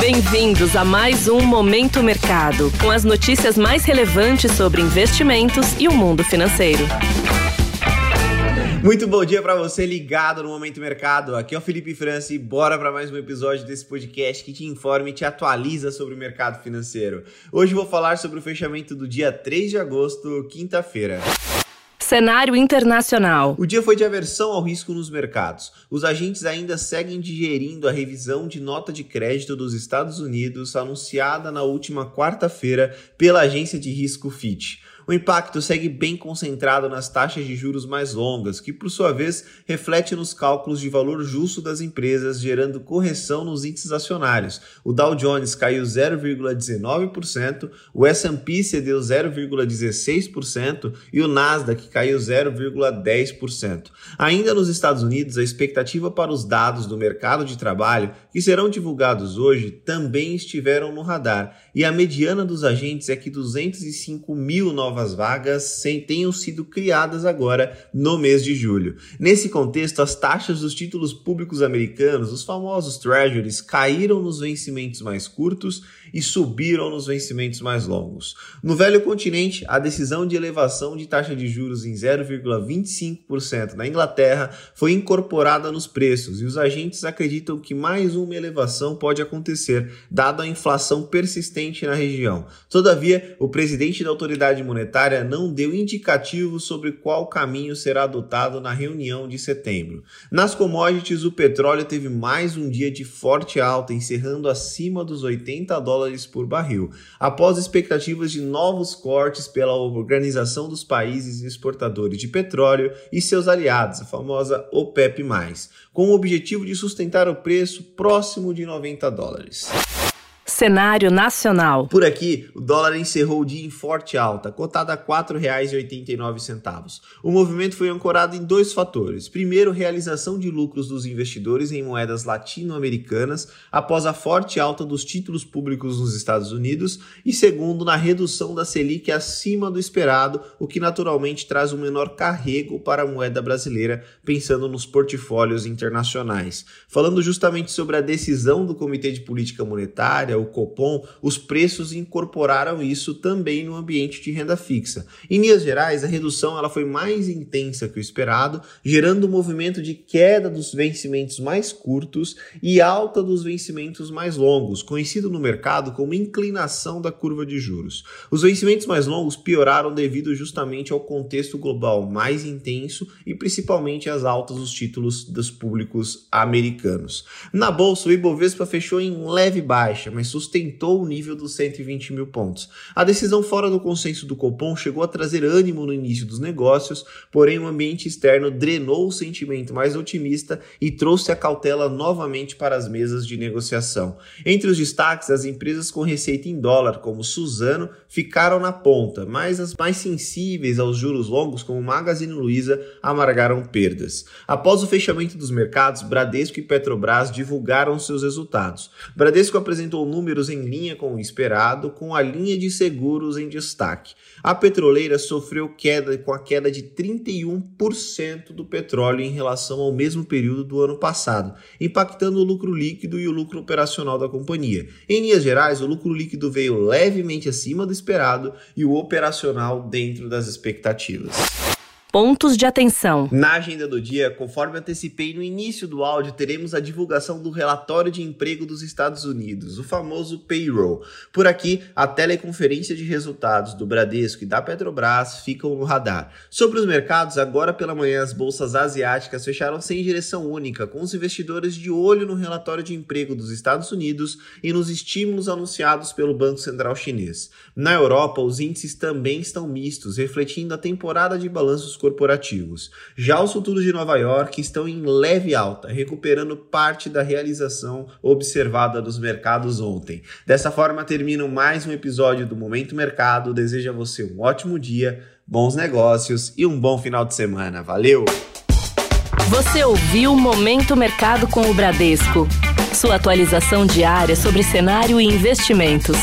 Bem-vindos a mais um Momento Mercado, com as notícias mais relevantes sobre investimentos e o mundo financeiro. Muito bom dia para você ligado no Momento Mercado. Aqui é o Felipe França e bora para mais um episódio desse podcast que te informa e te atualiza sobre o mercado financeiro. Hoje vou falar sobre o fechamento do dia 3 de agosto, quinta-feira. Cenário internacional. O dia foi de aversão ao risco nos mercados. Os agentes ainda seguem digerindo a revisão de nota de crédito dos Estados Unidos anunciada na última quarta-feira pela agência de risco Fitch. O impacto segue bem concentrado nas taxas de juros mais longas, que por sua vez reflete nos cálculos de valor justo das empresas, gerando correção nos índices acionários. O Dow Jones caiu 0,19%, o S&P cedeu 0,16% e o Nasdaq caiu 0,10%. Ainda nos Estados Unidos, a expectativa para os dados do mercado de trabalho, que serão divulgados hoje, também estiveram no radar, e a mediana dos agentes é que 205 mil novas novas vagas tenham sido criadas agora no mês de julho. Nesse contexto, as taxas dos títulos públicos americanos, os famosos treasuries, caíram nos vencimentos mais curtos e subiram nos vencimentos mais longos. No velho continente, a decisão de elevação de taxa de juros em 0,25% na Inglaterra foi incorporada nos preços e os agentes acreditam que mais uma elevação pode acontecer, dada a inflação persistente na região. Todavia, o presidente da autoridade monetária não deu indicativos sobre qual caminho será adotado na reunião de setembro. Nas commodities, o petróleo teve mais um dia de forte alta, encerrando acima dos 80 dólares dólares por barril, após expectativas de novos cortes pela Organização dos Países Exportadores de Petróleo e seus aliados, a famosa OPEP+, com o objetivo de sustentar o preço próximo de 90 dólares. Cenário nacional. Por aqui, o dólar encerrou o dia em forte alta, cotada a R$ 4,89. O movimento foi ancorado em dois fatores. Primeiro, realização de lucros dos investidores em moedas latino-americanas após a forte alta dos títulos públicos nos Estados Unidos, e segundo, na redução da Selic acima do esperado, o que naturalmente traz um menor carrego para a moeda brasileira, pensando nos portfólios internacionais. Falando justamente sobre a decisão do Comitê de Política Monetária, o Copom, os preços incorporaram isso também no ambiente de renda fixa. Em linhas gerais, a redução ela foi mais intensa que o esperado, gerando um movimento de queda dos vencimentos mais curtos e alta dos vencimentos mais longos, conhecido no mercado como inclinação da curva de juros. Os vencimentos mais longos pioraram devido justamente ao contexto global mais intenso e principalmente às altas dos títulos dos públicos americanos. Na bolsa, o Ibovespa fechou em leve baixa, mas sustentou o nível dos 120 mil pontos. A decisão fora do consenso do Copom chegou a trazer ânimo no início dos negócios, porém o ambiente externo drenou o sentimento mais otimista e trouxe a cautela novamente para as mesas de negociação. Entre os destaques, as empresas com receita em dólar, como Suzano, ficaram na ponta, mas as mais sensíveis aos juros longos, como Magazine Luiza, amargaram perdas. Após o fechamento dos mercados, Bradesco e Petrobras divulgaram seus resultados. Bradesco apresentou números números em linha com o esperado, com a linha de seguros em destaque. A petroleira sofreu queda com a queda de 31% do petróleo em relação ao mesmo período do ano passado, impactando o lucro líquido e o lucro operacional da companhia. Em linhas gerais, o lucro líquido veio levemente acima do esperado e o operacional dentro das expectativas. Pontos de atenção. Na agenda do dia, conforme antecipei no início do áudio, teremos a divulgação do relatório de emprego dos Estados Unidos, o famoso payroll. Por aqui, a teleconferência de resultados do Bradesco e da Petrobras ficam no radar. Sobre os mercados, agora pela manhã as bolsas asiáticas fecharam sem direção única, com os investidores de olho no relatório de emprego dos Estados Unidos e nos estímulos anunciados pelo Banco Central Chinês. Na Europa, os índices também estão mistos, refletindo a temporada de balanços corporativos. Já os futuros de Nova York estão em leve alta, recuperando parte da realização observada nos mercados ontem. Dessa forma, termino mais um episódio do Momento Mercado. Desejo a você um ótimo dia, bons negócios e um bom final de semana. Valeu! Você ouviu Momento Mercado com o Bradesco. Sua atualização diária sobre cenário e investimentos.